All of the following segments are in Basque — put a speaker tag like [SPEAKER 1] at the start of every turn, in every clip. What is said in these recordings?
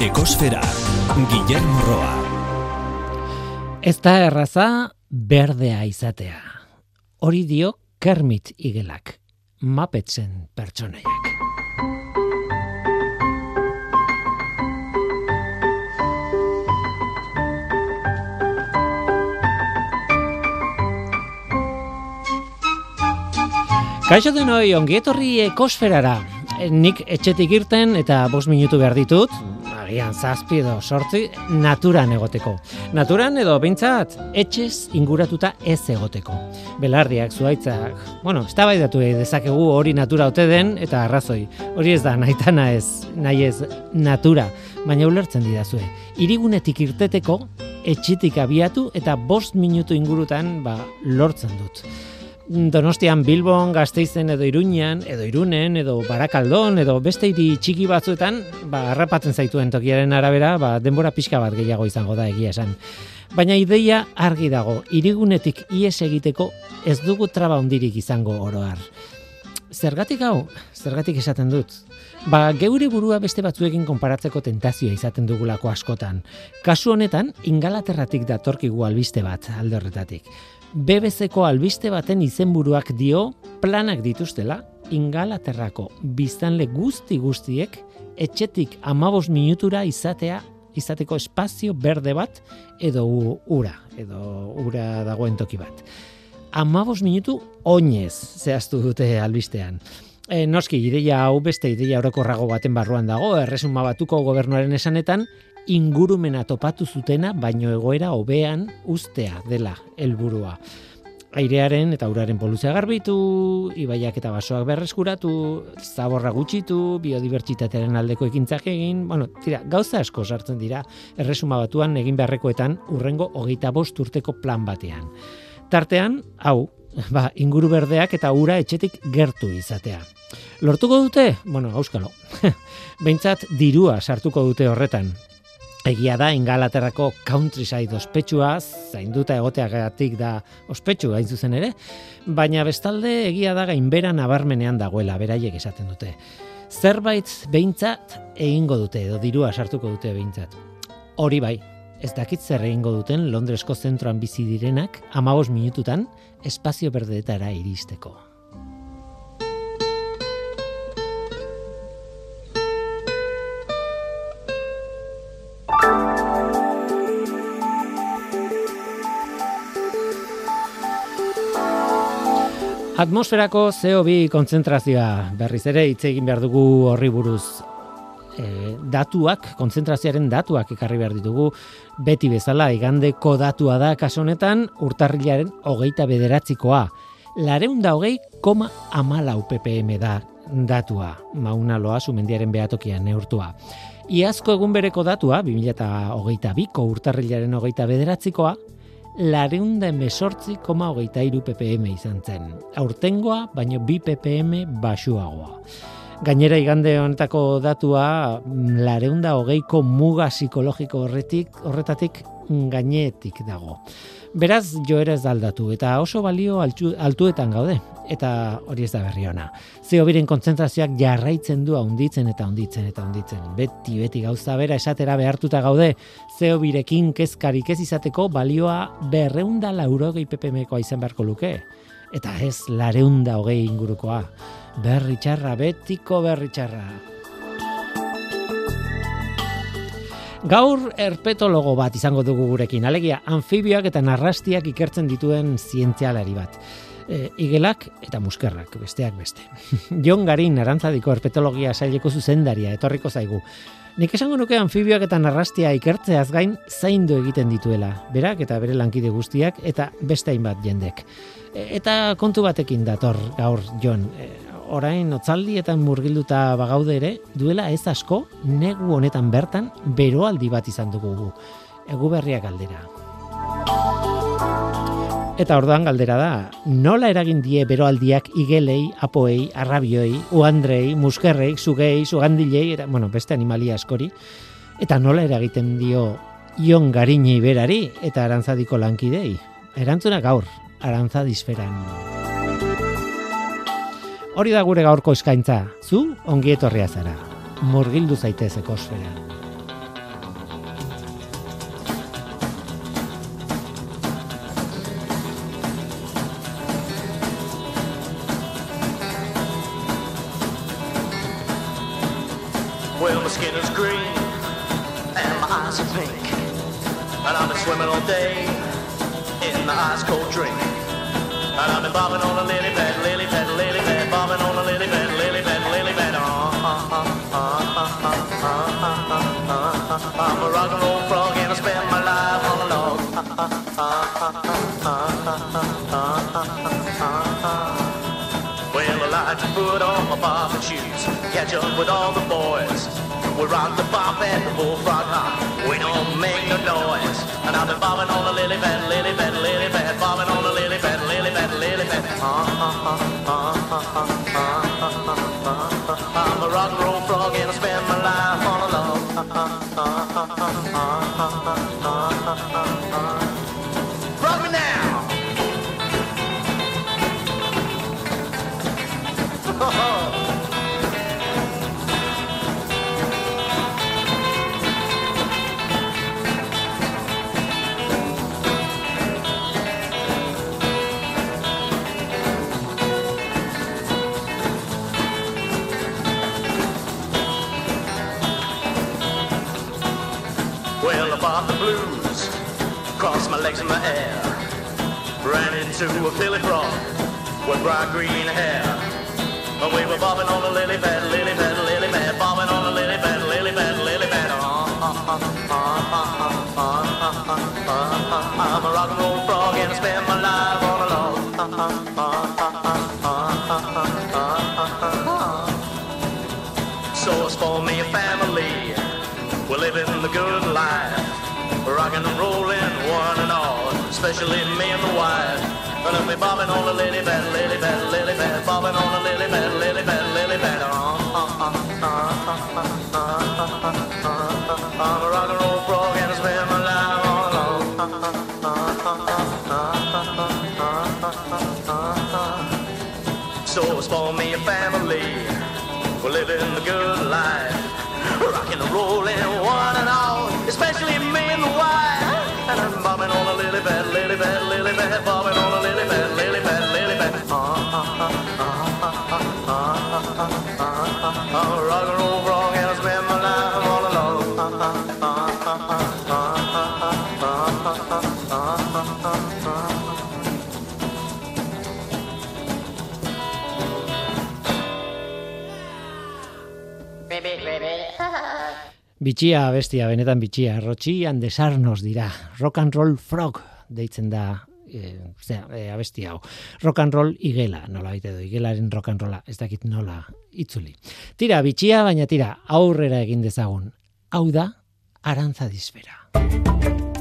[SPEAKER 1] Ekosfera, Guillermo Roa.
[SPEAKER 2] Ez da erraza berdea izatea. Hori dio Kermit igelak, mapetzen pertsonaiak. Kaixo denoi, ongietorri ekosferara. Nik etxetik irten eta bost minutu behar ditut, agian zazpi edo sortzi, naturan egoteko. Naturan edo bintzat, etxez inguratuta ez egoteko. Belardiak, zuaitzak, bueno, ez da dezakegu hori natura ote den eta arrazoi. Hori ez da, nahitana ez, nahi ez natura, baina ulertzen didazue. Irigunetik irteteko, etxetik abiatu eta bost minutu ingurutan ba, lortzen dut. Donostian Bilbon, Gasteizen edo Iruñan, edo Irunen, edo Barakaldon, edo beste hiri txiki batzuetan, ba, harrapatzen zaituen tokiaren arabera, ba, denbora pixka bat gehiago izango da egia esan. Baina ideia argi dago, irigunetik ies egiteko ez dugu traba hondirik izango oroar. Zergatik hau, zergatik esaten dut. Ba, geure burua beste batzuekin konparatzeko tentazioa izaten dugulako askotan. Kasu honetan, ingalaterratik datorkigu albiste bat alde horretatik. BBC-ko albiste baten izenburuak dio planak dituztela Ingalaterrako biztanle guzti guztiek etxetik amabos minutura izatea izateko espazio berde bat edo ura, edo ura dagoen toki bat. Amabos minutu oinez zehaztu dute albistean. E, noski, ideia hau beste ideia orokorrago baten barruan dago, erresuma batuko gobernuaren esanetan, ingurumena topatu zutena baino egoera hobean ustea dela helburua. Airearen eta uraren poluzia garbitu, ibaiak eta basoak berreskuratu, zaborra gutxitu, biodibertsitatearen aldeko ekintzak egin, bueno, tira, gauza asko sartzen dira erresuma batuan egin beharrekoetan urrengo hogeita bost urteko plan batean. Tartean, hau, ba, inguru berdeak eta ura etxetik gertu izatea. Lortuko dute? Bueno, auskalo. Behintzat dirua sartuko dute horretan. Egia da Ingalaterrako countryside ospetsua, zainduta egoteagatik da ospetsu gain zuzen ere, baina bestalde egia da gainbera nabarmenean dagoela beraiek esaten dute. Zerbait behintzat egingo dute edo dirua sartuko dute behintzat. Hori bai, ez dakit zer egingo duten Londresko zentroan bizi direnak 15 minututan espazio berdeetara iristeko. Atmosferako CO2 kontzentrazioa berriz ere hitz egin behar dugu horri buruz. E, datuak, kontzentrazioaren datuak ekarri behar ditugu, beti bezala, igandeko datua da kaso honetan urtarrilaren hogeita bederatzikoa. Lareunda hogei koma amalau ppm da datua, mauna loa sumendiaren behatokian neurtua. Iazko egun bereko datua, 2008 biko urtarrilaren hogeita bederatzikoa, lareunda emesortzi koma hogeita iru ppm izan zen. Aurtengoa, baino bi ppm basuagoa. Gainera igande honetako datua lareunda hogeiko muga psikologiko horretik, horretatik gainetik dago. Beraz, joera ez aldatu eta oso balio altuetan gaude eta hori ez da berri ona. Zeo biren kontzentrazioak jarraitzen du handitzen eta handitzen eta handitzen. Beti, beti gauza bera esatera behartuta gaude, zeo birekin kezkarik ez izateko balioa berreunda laurogei ppmkoa izan beharko luke. Eta ez lareunda hogei ingurukoa. Berri txarra, betiko berri txarra. Gaur erpetologo bat izango dugu gurekin, alegia anfibioak eta narrastiak ikertzen dituen zientzialari bat e, igelak eta muskerrak, besteak beste. Jon Garin, arantzadiko herpetologia saileko zuzendaria, etorriko zaigu. Nik esango nuke anfibioak eta narrastia ikertzeaz gain zaindu egiten dituela, berak eta bere lankide guztiak eta beste hainbat jendek. E, eta kontu batekin dator gaur Jon, e, orain otzaldietan murgilduta bagaude ere, duela ez asko, negu honetan bertan, beroaldi bat izan dugu egu berriak aldera. Eta orduan galdera da, nola eragin die beroaldiak igelei, apoei, arrabioi, uandrei, muskerrei, zugei, zugandilei, eta, bueno, beste animalia askori, eta nola eragiten dio ion garini berari eta arantzadiko lankidei. Erantzuna gaur, arantzadisferan. Hori da gure gaurko eskaintza, zu ongi etorria zara. Murgildu zaitez ekosfera.
[SPEAKER 3] Well, my skin is green and my eyes are pink And I've been swimming all day in the ice cold drink And I've been bobbing on a lily pad Well, I to put on my bobbing shoes, catch up with all the boys. We rock the bop and the bullfrog hop. We don't make no noise. And I've been bobbing on a lily pad, lily pad, lily pad, bobbing on a lily pad, lily pad, lily pad. I'm a rock and roll frog and I spend my life on a log. My legs in the air, ran into a Philly frog with bright green hair. And we were bobbing on a lily pad, lily pad, lily pad, bobbing on a lily pad, lily pad, lily pad. I'm a rock and roll frog and I spend my life on a log. So it's for me a family. We're living the good life. Rocking and rolling, one and all. Especially me and the wife. If we bobbing on a lily pad, lily pad, lily pad, bobbing on a lily pad, lily pad, lily pad. Uh-huh. I'm a rock and roll frog and I spend my life all alone. So it's for me a family. We're living the good life. Rocking and rolling, one and all, especially me and the wife. Pad, lily pad, lily pad, bobbing on a lily pad, lily pad, lily pad. I'm a rock and roll frog and I spend my life all alone.
[SPEAKER 2] Bitxia bestia, benetan bitxia, rotxian desarnos dira, rock and roll frog deitzen da e, zera, e, abesti hau. Rock and roll igela, nola baite du, igelaren rock and rolla, ez dakit nola itzuli. Tira, bitxia, baina tira, aurrera egin dezagun. Hau da, arantza dizbera.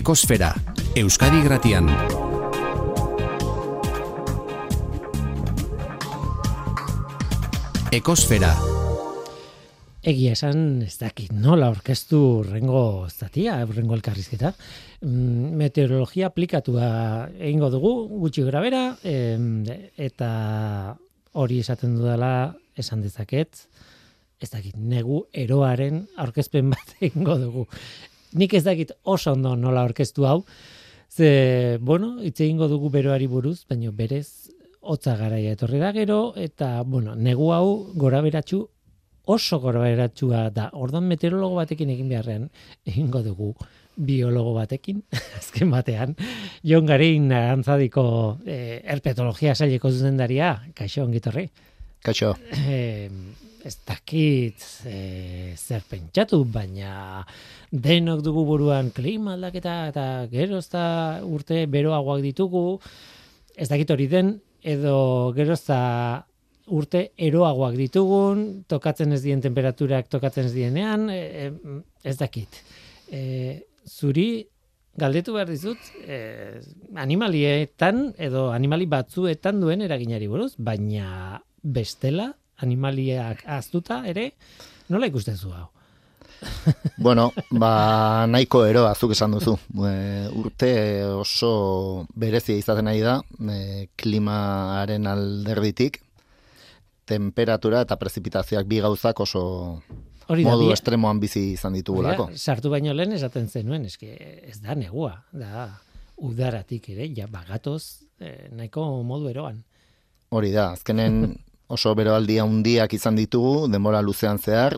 [SPEAKER 1] Ekosfera, Euskadi Gratian. Ekosfera.
[SPEAKER 2] Egia esan, ez dakit, nola orkestu rengo zatia, rengo elkarrizketa. Mm, meteorologia aplikatua egingo dugu, gutxi grabera, em, eta hori esaten dudala esan dezaket, ez dakit, negu eroaren aurkezpen bat egingo dugu. Nik ez dakit oso ondo nola orkestu hau, ze, bueno, hitz egingo dugu beroari buruz, baina berez hotza garaia etorri da gero, eta, bueno, negu hau gora beratxu oso gorberatsua da. Ordan meteorologo batekin egin beharrean egingo dugu biologo batekin, azken batean, Jon Garin arantzadiko eh, erpetologia saileko zuzendaria, kaixo ongitorri.
[SPEAKER 4] Kaixo.
[SPEAKER 2] Eh, ez dakit eh, zer pentsatu, baina denok dugu buruan klima aldaketa eta gero ez da urte beroagoak ditugu, ez dakit hori den, edo gero ez da urte eroagoak ditugun, tokatzen ez dien temperaturak tokatzen ez dienean, e, e, ez dakit. E, zuri galdetu behar dizut, e, animalietan edo animali batzuetan duen eraginari buruz, baina bestela animaliak aztuta ere, nola ikusten zu hau?
[SPEAKER 4] Bueno, ba, nahiko ero azuk esan duzu. E, urte oso berezia izaten nahi da, e, klimaren alderditik, temperatura eta prezipitazioak bi gauzak oso
[SPEAKER 2] Hori da,
[SPEAKER 4] modu
[SPEAKER 2] bi-
[SPEAKER 4] estremoan bizi izan ditugulako.
[SPEAKER 2] Sartu baino lehen esaten zenuen, eske ez da negua, da udaratik ere, ja bagatoz eh, nahiko modu eroan.
[SPEAKER 4] Hori da, azkenen oso beroaldia handiak izan ditugu, denbora luzean zehar,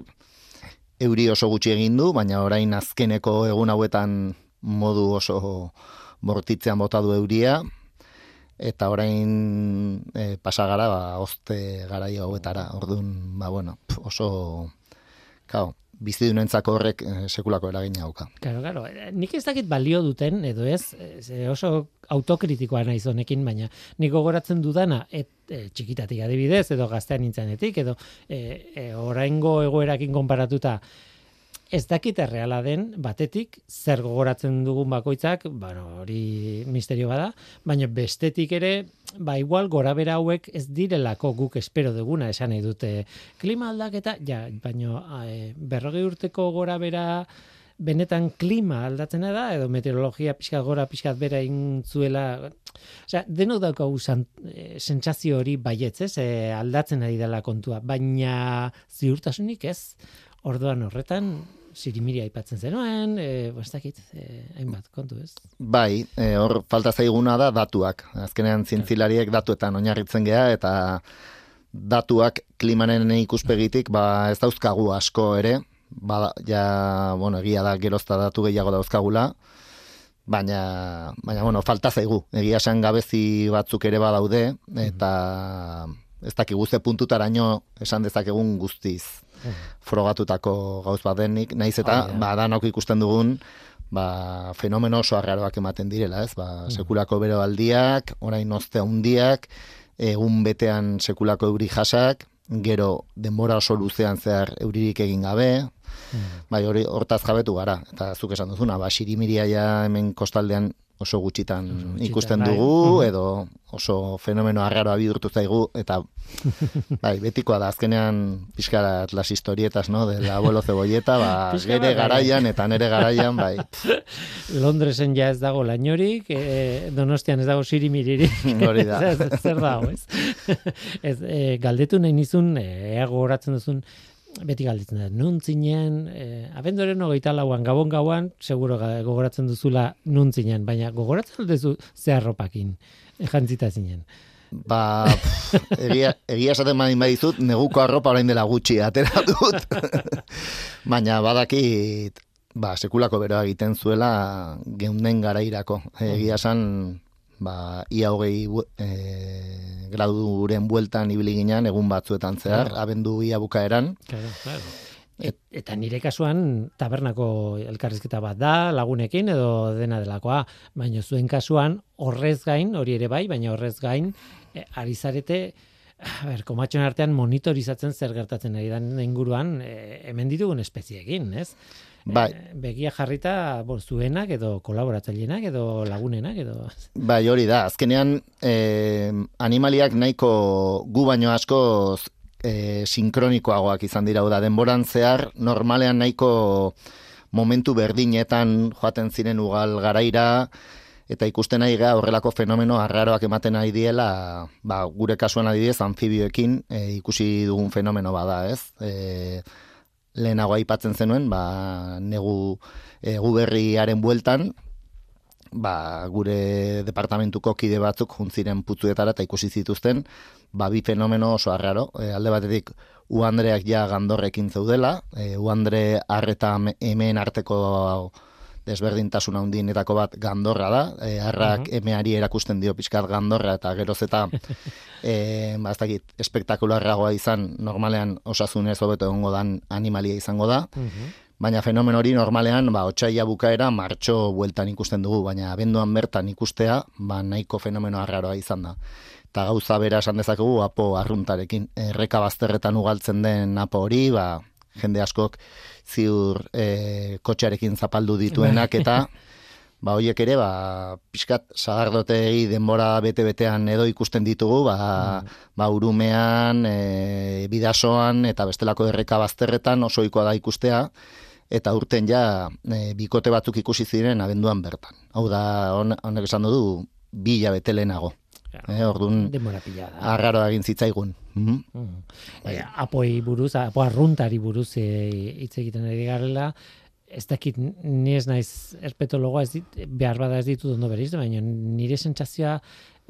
[SPEAKER 4] euri oso gutxi egin du, baina orain azkeneko egun hauetan modu oso bortitzean bota du euria, eta orain e, pasa gara, ba, ozte garai hauetara, orduan, ba, bueno, oso, kao, bizidunentzako horrek eh, sekulako eragina dauka.
[SPEAKER 2] Claro, claro. Nik ez dakit balio duten, edo ez, eh, oso autokritikoa naiz honekin, baina nik gogoratzen dudana, et, e, txikitatik adibidez, edo gaztean nintzenetik, edo e, e, oraingo egoerakin konparatuta, ez dakit erreala den, batetik, zer gogoratzen dugun bakoitzak, bueno, hori misterio bada, baina bestetik ere, ba igual gora bera hauek ez direlako guk espero duguna esan nahi dute. Klima aldaketa, ja, baina e, berrogei urteko gora bera benetan klima aldatzena da, edo meteorologia pixkat gora, pixkat bera intzuela, Osea, denok daukagu e, sentsazio hori baietz, ez, e, aldatzen ari dela kontua, baina ziurtasunik ez, orduan horretan, sirimiri aipatzen zenuen, e, ba, ez dakit, e, hainbat, kontu ez.
[SPEAKER 4] Bai, e, hor falta zaiguna da datuak. Azkenean zientzilariek datuetan oinarritzen gea eta datuak klimaren ikuspegitik ba ez dauzkagu asko ere. Ba, ja, bueno, egia da gerozta datu gehiago dauzkagula. Baina, baina bueno, falta zaigu. Egia esan gabezi batzuk ere badaude eta ez dakigu ze puntutaraino esan dezakegun guztiz frogatutako gauz bat denik, naiz eta
[SPEAKER 2] Hori da.
[SPEAKER 4] ba danok ikusten dugun ba, fenomeno oso arraroak ematen direla, ez? Ba, sekulako beroaldiak, orain ozte handiak, egun betean sekulako euri jasak, gero denbora oso luzean zehar euririk egin gabe, bai hori hortaz jabetu gara, eta zuk esan duzuna, ba, sirimiria ja hemen kostaldean oso gutxitan
[SPEAKER 2] gutxitan,
[SPEAKER 4] ikusten
[SPEAKER 2] bai.
[SPEAKER 4] dugu, edo oso fenomeno arraroa bidurtu zaigu, eta bai, betikoa da, azkenean pixkarat las historietas, no, del abuelo cebolleta, ba, gere
[SPEAKER 2] bai.
[SPEAKER 4] garaian, eta nere garaian, bai,
[SPEAKER 2] Londresen ja ez dago lainorik, e, Donostian ez dago sirimiririk.
[SPEAKER 4] Hori da.
[SPEAKER 2] zer, zer dago, ez? ez e, galdetu nahi nizun, e, ea gogoratzen duzun, beti galdetzen da, nun zinen, e, abenduaren hogeita lauan, gabon gauan, seguro gogoratzen duzula nun zinen, baina gogoratzen duzu zeharropakin, jantzita zinen.
[SPEAKER 4] Ba, pff, egia, egia esaten badin badizut, neguko arropa orain dela gutxi atera dut. Baina badakit, ba, sekulako beroa egiten zuela geunden garairako. Egia esan, ba, ia hogei e, graduren bueltan ibili ginen egun batzuetan zehar,
[SPEAKER 2] Claro.
[SPEAKER 4] abendu ia bukaeran.
[SPEAKER 2] Claro, claro. Et, eta nire kasuan tabernako elkarrizketa bat da, lagunekin edo dena delakoa, baina zuen kasuan horrez gain, hori ere bai, baina horrez gain, e, ari zarete, a ber, komatxoen artean monitorizatzen zer gertatzen ari den inguruan, e, hemen ditugun espeziekin, ez?
[SPEAKER 4] Bai.
[SPEAKER 2] E, begia jarrita, bo, zuenak edo kolaboratzaileenak edo lagunenak edo...
[SPEAKER 4] Bai, hori da. Azkenean, eh, animaliak nahiko gu baino asko eh, sinkronikoagoak izan dira, da, denboran zehar, normalean nahiko momentu berdinetan joaten ziren ugal garaira, eta ikusten nahi gea horrelako fenomeno arraroak ematen nahi diela, ba, gure kasuan adibidez, anfibioekin eh, ikusi dugun fenomeno bada, ez? Eh, lehenago aipatzen zenuen, ba, negu e, guberriaren bueltan, ba, gure departamentuko kide batzuk juntziren putzuetara eta ikusi zituzten, ba, bi fenomeno oso arraro. E, alde batetik, uandreak ja gandorrekin zeudela, e, uandre arreta hemen arteko desberdintasun handienetako bat gandorra da, e, arrak emeari erakusten dio pixkat gandorra eta geroz eta e, ba, ez dakit, espektakularragoa izan normalean osasunez hobeto egongo dan animalia izango da, Baina fenomen hori normalean, ba, otxaila bukaera martxo bueltan ikusten dugu, baina abenduan bertan ikustea, ba, nahiko fenomeno arraroa izan da. Eta gauza bera esan dezakegu apo arruntarekin. Erreka bazterretan ugaltzen den apo hori, ba, jende askok ziur e, kotxearekin zapaldu dituenak eta ba hoiek ere ba pixkat sagardotegi denbora bete-betean edo ikusten ditugu ba, ba urumean e, bidasoan eta bestelako erreka bazterretan oso ohikoa da ikustea, eta urten ja e, bikote batzuk ikusi ziren abenduan bertan. Hau da, hon- honek esan du, bi hilabete lehenago. Eh, orduan,
[SPEAKER 2] Denbora pila da.
[SPEAKER 4] arraro egin zitzaigun.
[SPEAKER 2] Mm. E, apoi buruz, apo arruntari buruz e, hitz egiten ari garela, ez dakit ni ez naiz erpetologoa ez dit, behar bada ez ditut ondo beriz, baina nire sentsazioa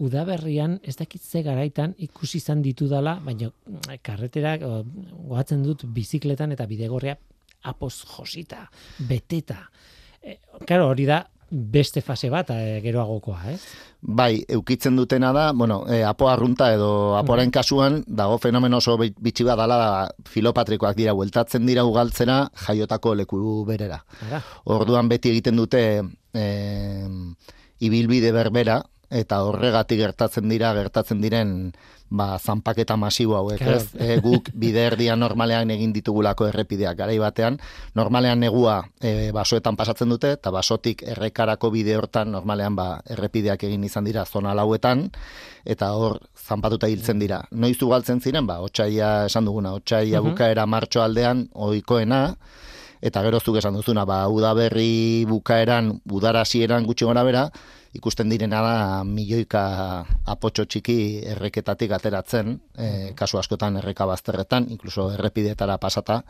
[SPEAKER 2] udaberrian ez dakit ze garaitan ikusi izan ditudala, baina mm, karreterak o, goatzen dut bizikletan eta bidegorria apoz josita, beteta. E, Karo, hori da beste fase bat e, geroagokoa, ez?
[SPEAKER 4] Bai, eukitzen dutena da, bueno, e, apo arrunta edo aporen kasuan, dago fenomeno oso bi- bitxi bat dala, filopatrikoak dira, bueltatzen dira ugaltzera jaiotako leku berera.
[SPEAKER 2] Ara,
[SPEAKER 4] Orduan beti egiten dute e, ibilbide berbera, eta horregatik gertatzen dira, gertatzen diren ba, zanpaketa masibo hauek,
[SPEAKER 2] Claro.
[SPEAKER 4] ez? E, guk bide erdian normalean egin ditugulako errepideak garai batean, normalean negua e, basoetan pasatzen dute, eta basotik errekarako bide hortan normalean ba, errepideak egin izan dira zona lauetan, eta hor zanpatuta hiltzen dira. Noiz ugaltzen ziren, ba, otxaia esan duguna, otxaia
[SPEAKER 2] Mhm.
[SPEAKER 4] bukaera martxo aldean, oikoena, eta gero zuk esan duzuna, ba, udaberri bukaeran, udara hasieran gutxi gora bera, ikusten direna da milioika apotxo txiki erreketatik ateratzen, e, kasu askotan erreka bazterretan, inkluso errepideetara pasata,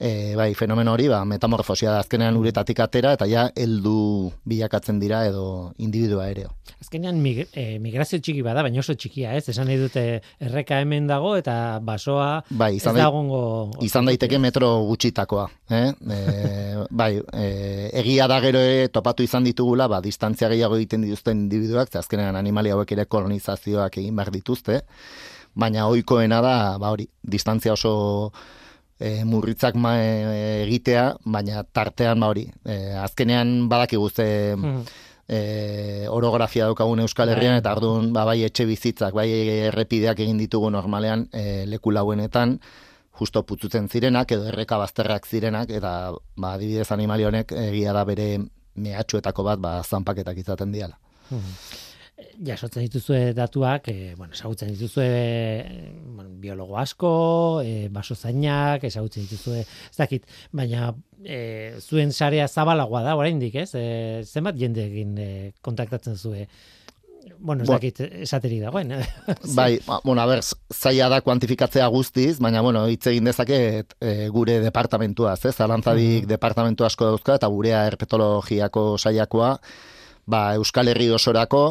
[SPEAKER 4] e, bai, fenomeno hori, ba, metamorfosia da azkenean uretatik atera, eta ja heldu bilakatzen dira edo individua ereo.
[SPEAKER 2] Azkenean mig, eh, migrazio txiki bada, baina oso txikia, ez? Esan nahi dute erreka hemen dago eta basoa
[SPEAKER 4] Bai,
[SPEAKER 2] ez
[SPEAKER 4] izan dai-
[SPEAKER 2] da egongo...
[SPEAKER 4] izan daiteke metro gutxitakoa. Eh? E, bai, e, egia da gero ere topatu izan ditugula, ba, distantzia gehiago egiten dituzten individuak, ze azkenean animalia hauek ere kolonizazioak egin behar dituzte, baina ohikoena da, ba hori, distantzia oso e, murritzak ma, e, egitea, baina tartean ba hori, e, azkenean badakigu ze
[SPEAKER 2] Mhm.
[SPEAKER 4] e, orografia daukagun Euskal Herrian, eta orduan ba, bai etxe bizitzak, bai errepideak egin ditugu normalean e, leku lauenetan, justo putzutzen zirenak, edo erreka bazterrak zirenak, eta ba, adibidez animali honek egia da bere mehatxuetako bat ba, zanpaketak izaten diala.
[SPEAKER 2] Jasotzen dituzue datuak, e, bueno, ezagutzen dituzue e, bueno, biologo asko, e, basozainak, ezagutzen dituzue, ez dakit, baina e, zuen sarea zabalagoa da, oraindik, ez? E, zenbat jendeekin e, kontaktatzen zue? Bueno, ez
[SPEAKER 4] Bo-
[SPEAKER 2] dakit, esateri dagoen.
[SPEAKER 4] Bai, ba, bueno, a ber, zaila da kuantifikatzea guztiz, baina, bueno, hitz egin dezaket e, gure departamentuaz, ez? Alantzadik departamentu asko dauzka, eta gurea herpetologiako saiakoa, ba, Euskal Herri osorako,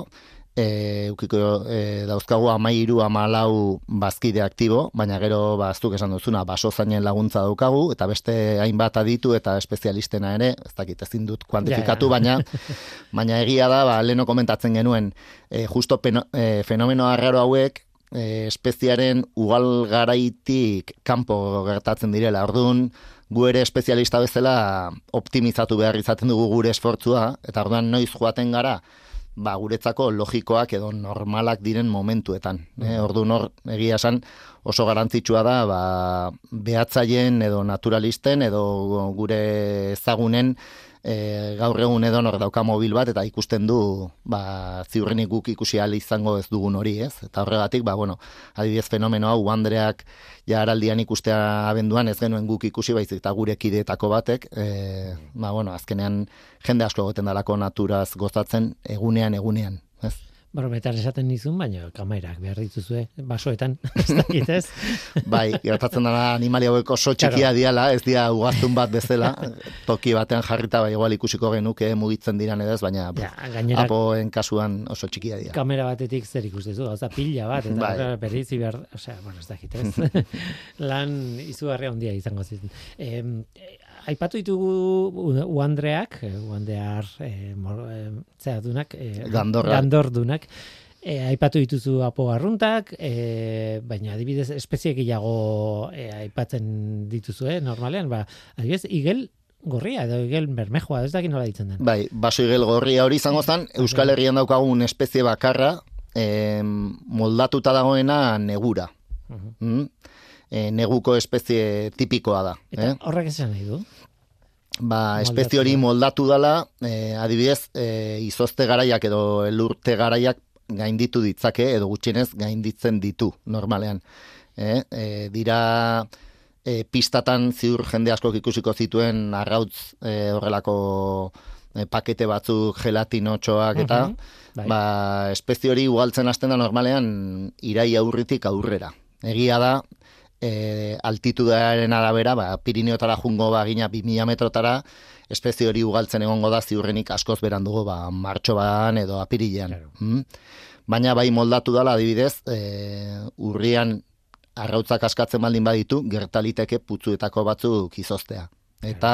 [SPEAKER 4] e, ukiko e, dauzkagu amairu amalau bazkide aktibo, baina gero baztuk esan duzuna baso zainen laguntza daukagu, eta beste hainbat aditu eta espezialistena ere, ez dakit ezin dut kuantifikatu,
[SPEAKER 2] Ja, ja.
[SPEAKER 4] baina baina egia da, ba, leno komentatzen genuen, e, justo peno, e, fenomeno arraro hauek, e, espeziaren ugal garaitik kanpo gertatzen direla. Orduan, gu ere espezialista bezala optimizatu behar izaten dugu gure esfortzua, eta orduan noiz joaten gara, ba, guretzako logikoak edo normalak diren momentuetan. Eh? Orduan hor, egia esan, oso garantzitsua da, ba, behatzaien edo naturalisten edo gure ezagunen e, gaur egun edo nor dauka mobil bat eta ikusten du ba, ziurrenik guk ikusi ahal izango ez dugun hori, ez? Eta horregatik, ba, bueno, adibidez fenomeno hau Andreak ja araldian ikustea abenduan ez genuen guk ikusi baizik eta gure kideetako batek, e, ba, bueno, azkenean jende asko egoten dalako naturaz gozatzen egunean egunean, ez?
[SPEAKER 2] Barometar esaten nizun, baina kamerak behar dituzue, basoetan, ez dakit ez?
[SPEAKER 4] Bai, gertatzen dara animali hauek oso txikia diala, ez dia ugaztun bat bezala, toki batean jarrita bai igual ikusiko genuke mugitzen diran edez, baina
[SPEAKER 2] Ja, gainera
[SPEAKER 4] apoen kasuan oso txikia dira.
[SPEAKER 2] kamera batetik zer ikustezu, gauza pila bat, eta
[SPEAKER 4] Bai.
[SPEAKER 2] bai. berriz behar, osea, bueno, ez dakit ez. Lan izugarria handia izango ziren. Eh, aipatu ditugu uandreak, eh, uandear, eh, mor, eh, zera dunak, eh,
[SPEAKER 4] Gandorra.
[SPEAKER 2] gandordunak, E, aipatu dituzu apo arruntak, e, baina adibidez espezie gehiago e, aipatzen dituzu, eh, normalean, ba, adibidez, igel gorria edo igel bermejoa, ez dakit nola ditzen den.
[SPEAKER 4] Bai, baso igel gorria hori izango zen, Euskal Herrian daukagun espezie bakarra, em, moldatuta dagoena negura.
[SPEAKER 2] Mhm.
[SPEAKER 4] Mm? E, neguko espezie tipikoa da.
[SPEAKER 2] Eta
[SPEAKER 4] Eh?
[SPEAKER 2] horrek esan nahi du?
[SPEAKER 4] Ba, espezie hori moldatu dala, e, adibidez, e, izozte garaiak edo elurte garaiak gainditu ditzake, edo gutxienez gainditzen ditu, normalean. Eh? E, dira e, pistatan ziur jende askok ikusiko zituen arrautz e, horrelako e, pakete batzuk gelatinotxoak eta
[SPEAKER 2] Mhm, bai.
[SPEAKER 4] ba, espezie hori ugaltzen hasten da normalean irai aurritik aurrera. Egia da, e, altitudearen arabera, ba, Pirineotara jungo bagina 2000 metrotara, espezie hori ugaltzen egongo da ziurrenik askoz berandugo ba, martxoban edo apirilean.
[SPEAKER 2] Claro.
[SPEAKER 4] Mm? Baina bai moldatu dala adibidez, e, urrian arrautzak askatzen baldin baditu, gertaliteke putzuetako batzuk izoztea. Eta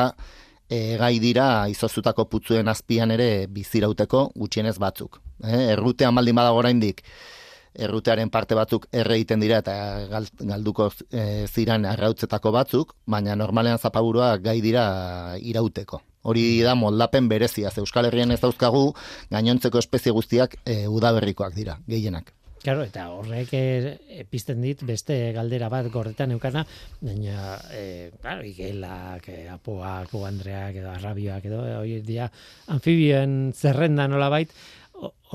[SPEAKER 4] e, gai dira izozutako putzuen azpian ere bizirauteko gutxienez batzuk. E, errutean baldin badago oraindik errutearen parte batzuk erre egiten dira eta gal- galduko e, ziran arrautzetako batzuk, baina normalean zapaburuak gai dira irauteko. Hori da moldapen berezia, ze Euskal Herrian ez dauzkagu gainontzeko espezie guztiak e, udaberrikoak dira, gehienak.
[SPEAKER 2] Claro, eta horrek e, pizten dit beste galdera bat gordetan eukana, baina e, claro, igelak, apoak, oandreak edo arrabioak edo hori dia anfibioen zerrenda nolabait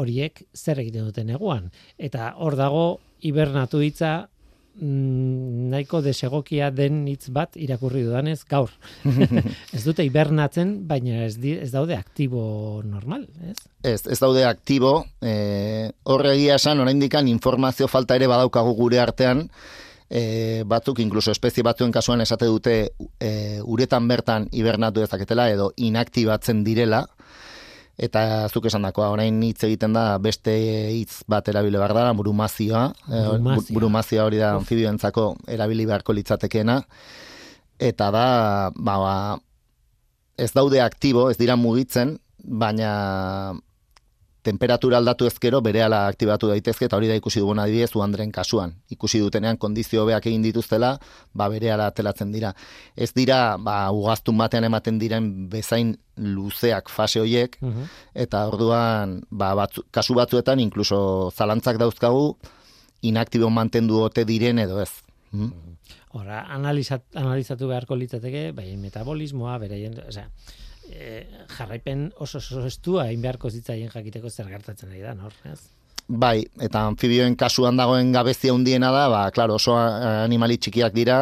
[SPEAKER 2] horiek zer egiten duten neguan. Eta hor dago hibernatu hitza mm, nahiko desegokia den hitz bat irakurri dudanez gaur. ez dute hibernatzen, baina ez, di, ez daude aktibo normal, ez?
[SPEAKER 4] Ez, ez daude aktibo, e, horre egia esan, oraindikan informazio falta ere badaukagu gure artean, e, batzuk, inkluso espezie batzuen kasuan esate dute e, uretan bertan hibernatu dezaketela edo inaktibatzen direla, eta zuk esan dakoa, orain hitz egiten da beste hitz bat erabile behar da, brumazioa, e,
[SPEAKER 2] Brumazioa.
[SPEAKER 4] brumazioa hori da anfibioentzako erabili beharko litzatekeena, eta da, ba, ba, ez daude aktibo, ez dira mugitzen, baina temperatura aldatu ezkero berehala aktibatu daitezke eta hori da ikusi dugun adibidez Uandren kasuan. Ikusi dutenean kondizio hobeak egin dituztela, ba berehala atelatzen dira. Ez dira ba ugaztun batean ematen diren bezain luzeak fase hoiek eta orduan ba batzu, kasu batzuetan inkluso zalantzak dauzkagu inaktibo mantendu ote diren edo ez. Mm?
[SPEAKER 2] Horra, analizat, analizatu beharko litzateke, bai, metabolismoa, beraien, osea, e, jarraipen oso oso estua egin beharko zitzaien jakiteko zer gertatzen ari da, hor, ez?
[SPEAKER 4] Bai, eta anfibioen kasuan dagoen gabezia handiena da, ba, claro, oso eh, animali txikiak dira,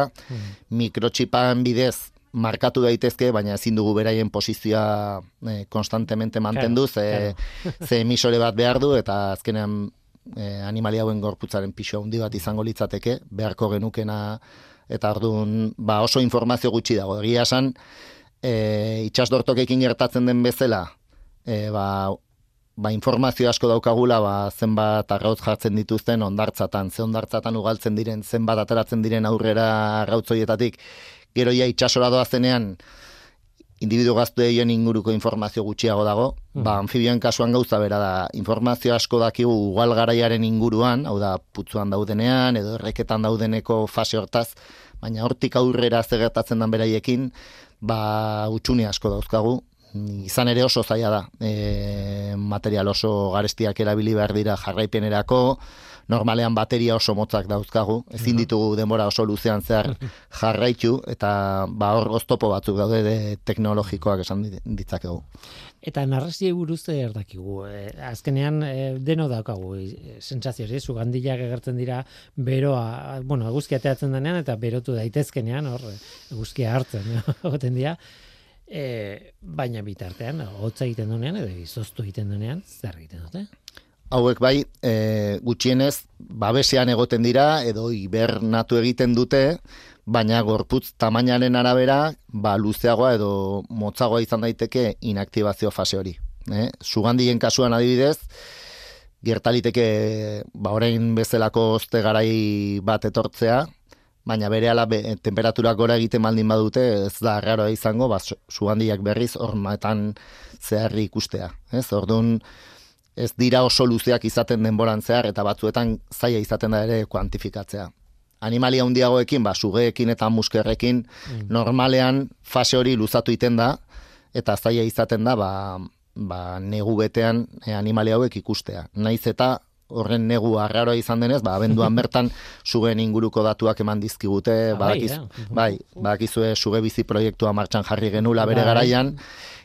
[SPEAKER 4] mikrotxipan bidez markatu daitezke, baina ezin dugu beraien posizioa eh, konstantemente mantendu, ze, ze emisore bat behar du, eta azkenean eh, animali hauen gorputzaren pixo handi bat izango litzateke, beharko genukena, eta orduan ba, oso informazio gutxi dago. Egia esan, e, itxasdortokekin gertatzen den bezala, e, ba, ba, informazio asko daukagula, ba, zenbat arrautz jartzen dituzten ondartzatan, ze ondartzatan ugaltzen diren, zenbat ateratzen diren aurrera arrautzoietatik, gero ja itxasora doazenean, individu gaztueien inguruko informazio gutxiago dago, ba, anfibioen kasuan gauza bera da, informazio asko dakigu ugal garaiaren inguruan, hau da, putzuan daudenean, edo erreketan daudeneko fase hortaz, baina hortik aurrera zer gertatzen dan beraiekin, ba, utxune asko dauzkagu, izan ere oso zaila da, e, material oso garestiak erabili behar dira jarraipenerako, normalean bateria oso motzak dauzkagu, ezin ditugu denbora oso luzean zehar jarraitu, eta ba hor oztopo batzuk daude de teknologikoak esan dit- ditzakegu.
[SPEAKER 2] Eta narraziei buruz zer dakigu. E, azkenean e, deno daukagu e, sentsazio hori, sugandilak agertzen dira beroa, bueno, eguzkia ateratzen denean eta berotu daitezkenean hor e, eguzkia hartzen egoten dira. E, baina bitartean hotza egiten duenean edo izoztu egiten duenean zer egiten dute?
[SPEAKER 4] Hauek bai, e, gutxienez, babesean egoten dira, edo hibernatu egiten dute, baina gorputz tamainaren arabera, ba, luzeagoa edo motzagoa izan daiteke inaktibazio fase hori. Eh? Sugandien kasuan adibidez, gertaliteke ba, orain bezalako oste garai bat etortzea, baina berehala be, temperaturak gora egiten baldin badute, ez da arraroa izango, ba, su- sugandiak berriz hormaetan zeharri ikustea. Ez? Orduan, ez dira oso luzeak izaten denboran zehar, eta batzuetan zaila izaten da ere kuantifikatzea. Animalia handiagoekin, ba, sugeekin eta muskerrekin, normalean fase hori luzatu iten da, eta zaila izaten da, ba, ba, negu betean e, animalia hauek ikustea. Naiz eta horren negu arraroa izan denez, ba, abenduan bertan sugeen inguruko datuak eman dizkigute,
[SPEAKER 2] Ah, bai,
[SPEAKER 4] badakiz,
[SPEAKER 2] ja.
[SPEAKER 4] bai, badakizue suge bizi proiektua martxan jarri genula bere
[SPEAKER 2] Bai.
[SPEAKER 4] garaian,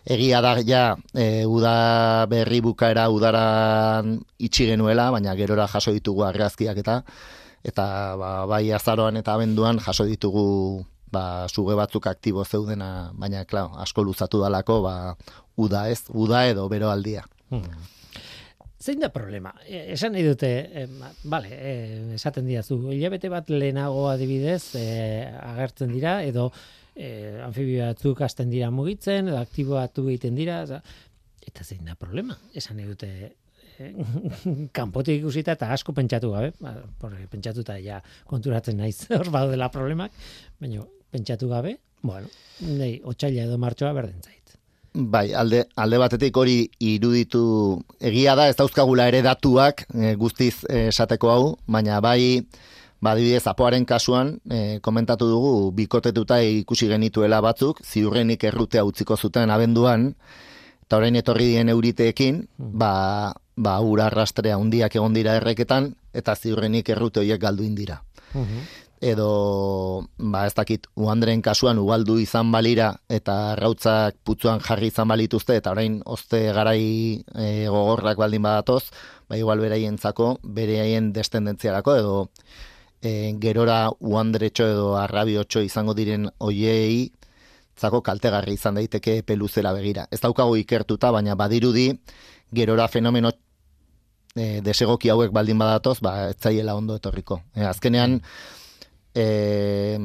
[SPEAKER 4] egia da ja e, uda berri bukaera udaran itxi genuela, baina gerora jaso ditugu argazkiak eta eta ba, bai azaroan eta abenduan jaso ditugu ba, suge batzuk aktibo zeudena, baina klar, asko luzatu dalako ba, uda ez, uda edo beroaldia.
[SPEAKER 2] Hmm. Zein da problema? E, esan nahi dute, e, vale, e, esaten diazu, hilabete bat lehenago adibidez e, agertzen dira, edo e, anfibio batzuk hasten dira mugitzen, edo aktibatu egiten dira, za, eta zein da problema? Esan nahi dute, e, kanpotik ikusita eta asko pentsatu gabe, ba, porque pentsatuta ja konturatzen naiz hor dela problemak, baina pentsatu gabe, bueno, nei, otxaila edo martxoa berdin zait.
[SPEAKER 4] Bai, alde, alde batetik hori iruditu egia da, ez dauzkagula ere datuak e, guztiz eh, esateko hau, baina bai, badibidez, apoaren kasuan, e, komentatu dugu, bikotetuta ikusi genituela batzuk, ziurrenik errutea utziko zuten abenduan, eta orain etorri dien euriteekin, hmm. ba, ba ura rastrea undiak egon dira erreketan, eta ziurrenik errute horiek galdu indira. Mhm edo ba ez dakit uandren kasuan ugaldu izan balira eta rautzak putzuan jarri izan balituzte eta orain oste garai e, gogorrak baldin badatoz ba igual beraientzako bereaien destendentziarako edo e, gerora uandretxo edo arrabiotxo izango diren oiei zako kaltegarri izan daiteke peluzera begira. Ez daukago ikertuta, baina badirudi gerora fenomeno e, desegoki hauek baldin badatoz, ba, ez zaiela ondo etorriko. E, azkenean, e,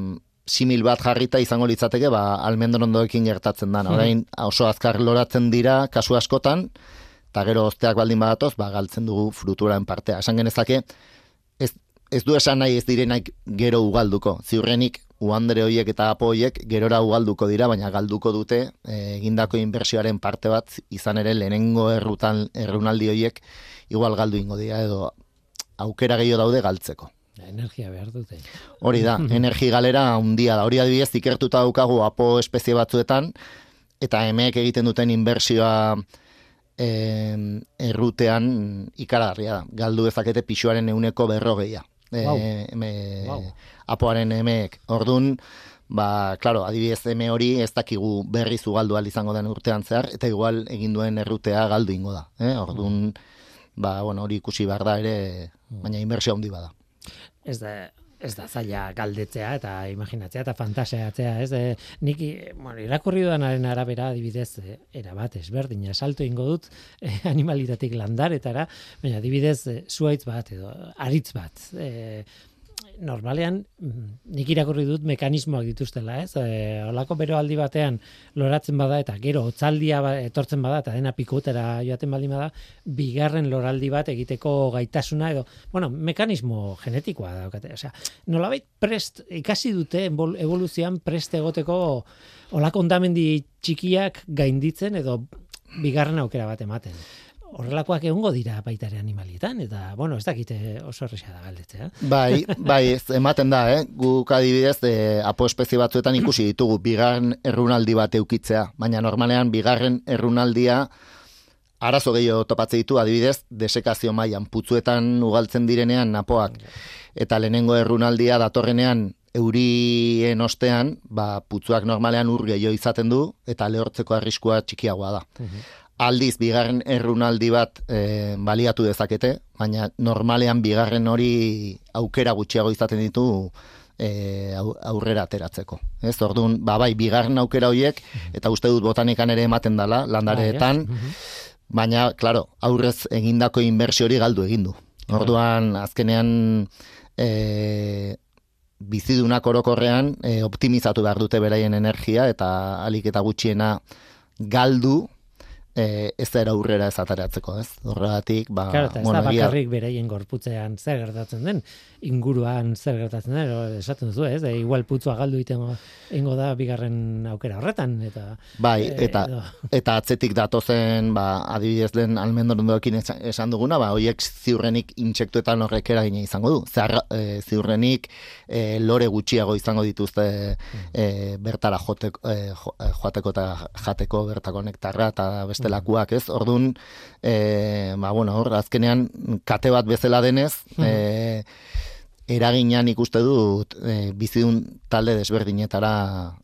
[SPEAKER 4] simil bat jarrita izango litzateke, ba, almendrondoekin gertatzen da. Orain oso azkar loratzen dira, kasu askotan, eta gero osteak baldin badatoz, ba, galtzen dugu fruturaen partea. Esan genezake, ez, ez du esan nahi ez direnak gero ugalduko. Ziurrenik, uandere horiek eta apo horiek gerora ugalduko dira, baina galduko dute e, egindako inbertsioaren parte bat izan ere lehenengo errutan, errunaldi horiek igual galdu ingo dira edo aukera gehiago daude galtzeko.
[SPEAKER 2] Energia behar dute.
[SPEAKER 4] Hori da, energi galera handia da. Hori adibidez, ikertuta daukagu apo espezie batzuetan, eta emeek egiten duten inbersioa eh, errutean ikaragarria da. Galdu ezakete pixuaren euneko berrogeia. E, wow. Apoaren emeek. Ordun ba, klaro, adibidez eme hori ez dakigu berri zugaldu izango den urtean zehar, eta igual egin duen errutea galdu ingo da. Eh? Ordun ba, bueno, hori ikusi behar da ere, mm. baina inbertsio handi bada
[SPEAKER 2] ez da ez da zaila galdetzea eta imaginatzea eta fantasiatzea, ez? De niki, bueno, irakurri dudanaren arabera adibidez eh, era bat ezberdina salto ingo dut eh, animalitatik landaretara, baina adibidez eh, zuaitz bat edo aritz bat, eh, normalean mm, nik irakurri dut mekanismoak dituztela, ez? E, olako beroaldi batean loratzen bada eta gero hotzaldia ba, etortzen bada eta dena pikutera joaten baldin bada, bigarren loraldi bat egiteko gaitasuna edo, bueno, mekanismo genetikoa daukate. Osea, nolabait prest ikasi dute evoluzioan prest egoteko olako ondamendi txikiak gainditzen edo bigarren aukera bat ematen horrelakoak egongo dira baita ere animalietan eta bueno, ez dakite oso erresa da galdetzea.
[SPEAKER 4] Bai, bai, ez, ematen da, eh? Guk adibidez eh apo espezie batzuetan ikusi ditugu bigarren errunaldi bat eukitzea, baina normalean bigarren errunaldia arazo gehiago topatze ditu adibidez desekazio mailan putzuetan ugaltzen direnean napoak eta lehenengo errunaldia datorrenean eurien ostean, ba, putzuak normalean ur gehiago izaten du eta lehortzeko arriskua txikiagoa da. Mhm aldiz bigarren errunaldi bat e, baliatu dezakete, baina normalean bigarren hori aukera gutxiago izaten ditu e, aurrera ateratzeko. Ez, orduan, ba, bai, bigarren aukera horiek, eta uste dut botanikan ere ematen dala, landareetan, bai, mhm. baina, klaro, aurrez egindako inbertsio hori galdu egindu. Orduan, azkenean, e, bizidunak orokorrean e, optimizatu behar dute beraien energia, eta alik eta gutxiena galdu, e, ez da aurrera ez ataratzeko, ez? Horregatik, ba,
[SPEAKER 2] claro, ez da bakarrik bereien gorputzean zer gertatzen den, inguruan zer gertatzen den, esaten duzu, ez? igual putzua galdu itengo ingo da bigarren aukera horretan eta
[SPEAKER 4] Bai, e, eta eta atzetik datozen, ba, adibidez den almendrondoekin esan duguna, ba, hoiek ziurrenik intsektuetan horrek eragina izango du. Zer e, ziurrenik e, lore gutxiago izango dituzte e, bertara joteko, e, joateko eta jateko bertako nektarra eta beste bestelakoak, ez? Ordun eh ba bueno, hor azkenean kate bat bezala denez, mm. eh eraginan ikuste dut e, bizidun talde desberdinetara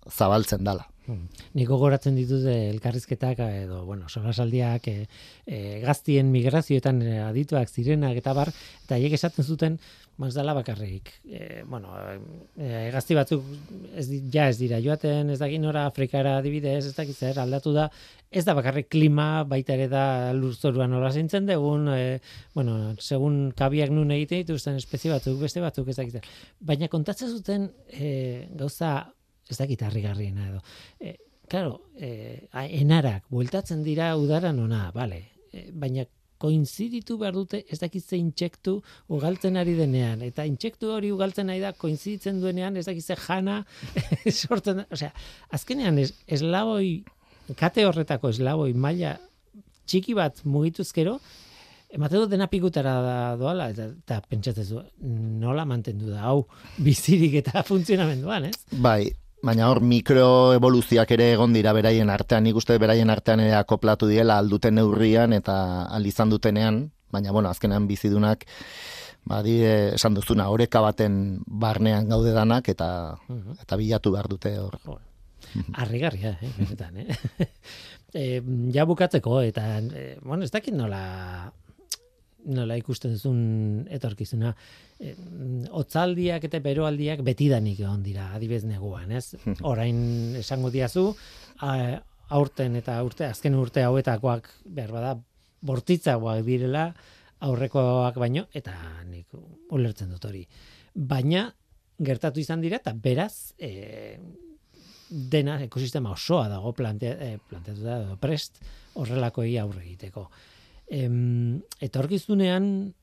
[SPEAKER 4] zabaltzen dala.
[SPEAKER 2] Hmm. Niko goratzen ditut elkarrizketak edo bueno, solasaldiak e, e, gaztien migrazioetan adituak zirenak eta bar eta haiek esaten zuten mazdala bakarrik. E, bueno, e, gazti batzuk ez, di- ja ez dira joaten, ez dakit nora Afrikara adibidez, ez dakit zer, aldatu da, ez da bakarrik klima, baita ere da lurzoruan nola zintzen dugun, e, bueno, segun kabiak nun egite dituzten espezie batzuk, beste batzuk, ez dakit. Baina kontatzen zuten e, gauza, ez dakit harrigarriena edo. E, claro, e, enarak, bueltatzen dira udaran ona, bale, e, baina koinziditu behar dute ez dakit ze intsektu ugaltzen ari denean eta intsektu hori ugaltzen ari da koinziditzen duenean ez dakit ze jana sortzen da, osea, azkenean es, eslaboi kate horretako eslaboi maila txiki bat mugituzkero ematen dut dena pikutara da doala eta, eta pentsatzen nola mantendu da hau bizirik eta funtzionamenduan, ez?
[SPEAKER 4] Bai, baina hor mikroevoluzioak ere egon dira beraien artean, nik uste beraien artean ere akoplatu diela alduten neurrian eta aldizan dutenean, baina bueno, azkenean bizidunak ba, di, esan duzuna, oreka baten barnean gaude danak eta, eta bilatu behar dute hor.
[SPEAKER 2] Harrigarria, eh, benetan, eh? e, ja bukatzeko, eta, e, bueno, ez dakit nola nola ikusten duzun etorkizuna. E, otzaldiak eta beroaldiak betidanik egon dira, adibez neguan, ez? Orain esango diazu, a, aurten eta urte, azken urte hauetakoak, behar bada, bortitzagoak direla, aurrekoak baino, eta nik ulertzen dut hori. Baina, gertatu izan dira, eta beraz, e, dena ekosistema osoa dago plantea, eh, planteatuta prest horrelakoei aurre egiteko. Em, etorkizunean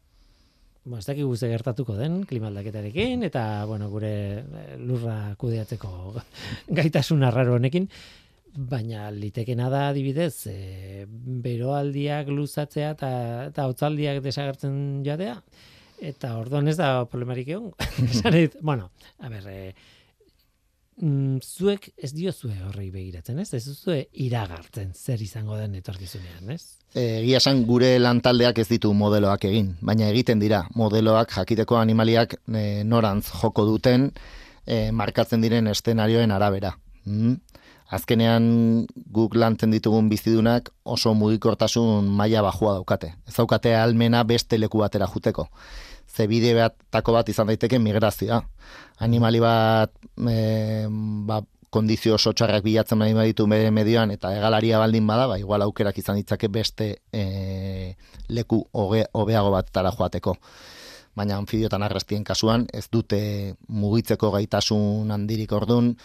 [SPEAKER 2] Ba, ez dakigu ze gertatuko den klimaldaketarekin eta bueno, gure eh, lurra kudeatzeko gaitasun arraro honekin, baina litekena da adibidez, e, beroaldiak luzatzea eta eta hotzaldiak desagertzen joatea eta orduan ez da problemarik egon. Bueno, a ber, e, mm, zuek ez diozue horrei begiratzen, ez? Ez duzue iragartzen zer izango den etorkizunean, ez?
[SPEAKER 4] Egia esan gure lantaldeak ez ditu modeloak egin, baina egiten dira modeloak jakiteko animaliak e, norantz joko duten e, markatzen diren estenarioen arabera. Mm? Azkenean guk lantzen ditugun bizidunak oso mugikortasun maila bajua daukate. Ez daukate almena beste leku batera juteko. Ze bide batako bat izan daiteke migrazioa. Animali bat e, ba, kondizio oso txarrak bilatzen nahi baditu bere medioan eta egalaria baldin bada, ba, igual aukerak izan ditzake beste e, leku hobeago batara joateko. Baina anfibiotan arrastien kasuan ez dute mugitzeko gaitasun handirik ordun,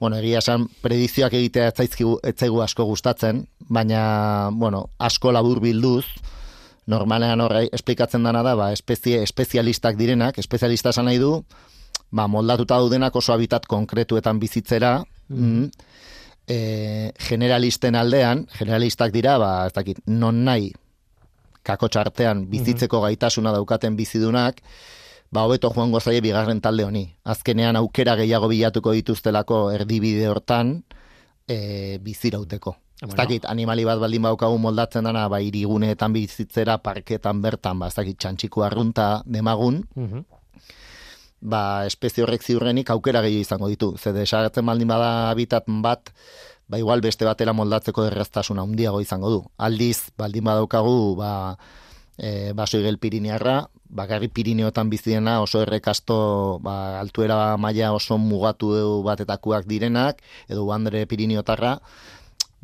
[SPEAKER 4] bueno, egia esan predizioak egitea ez zaizkigu ez zaigu asko gustatzen, baina bueno, asko labur bilduz, normalean horrei esplikatzen dana da, ba, espezie espezialistak direnak, espezialista esan nahi du, ba, moldatuta daudenak oso habitat konkretuetan bizitzera, mm. e, generalisten aldean, generalistak dira, ba, ez dakit, non nahi kakotxartean bizitzeko gaitasuna daukaten bizidunak, ba, hobeto joango zaie bigarren talde honi. Azkenean aukera gehiago bilatuko dituztelako erdibide hortan, e, bizirauteko. Ez
[SPEAKER 2] Bueno.
[SPEAKER 4] dakit, animali bat baldin baukagu moldatzen dana, ba, iriguneetan bizitzera, parketan bertan, ba, ez dakit, txantxiku arrunta demagun,
[SPEAKER 2] Mhm.
[SPEAKER 4] ba, espezie horrek ziurrenik aukera gehiago izango ditu. Ze desagertzen baldin bada habitat bat, ba, igual beste batera moldatzeko erreztasuna handiago izango du. Aldiz, baldin badaukagu, ba, e, baso igel pirinearra, bakarri pirineotan biziena oso errekasto, ba, altuera maila oso mugatu batetakoak direnak, edo andre pirineotarra,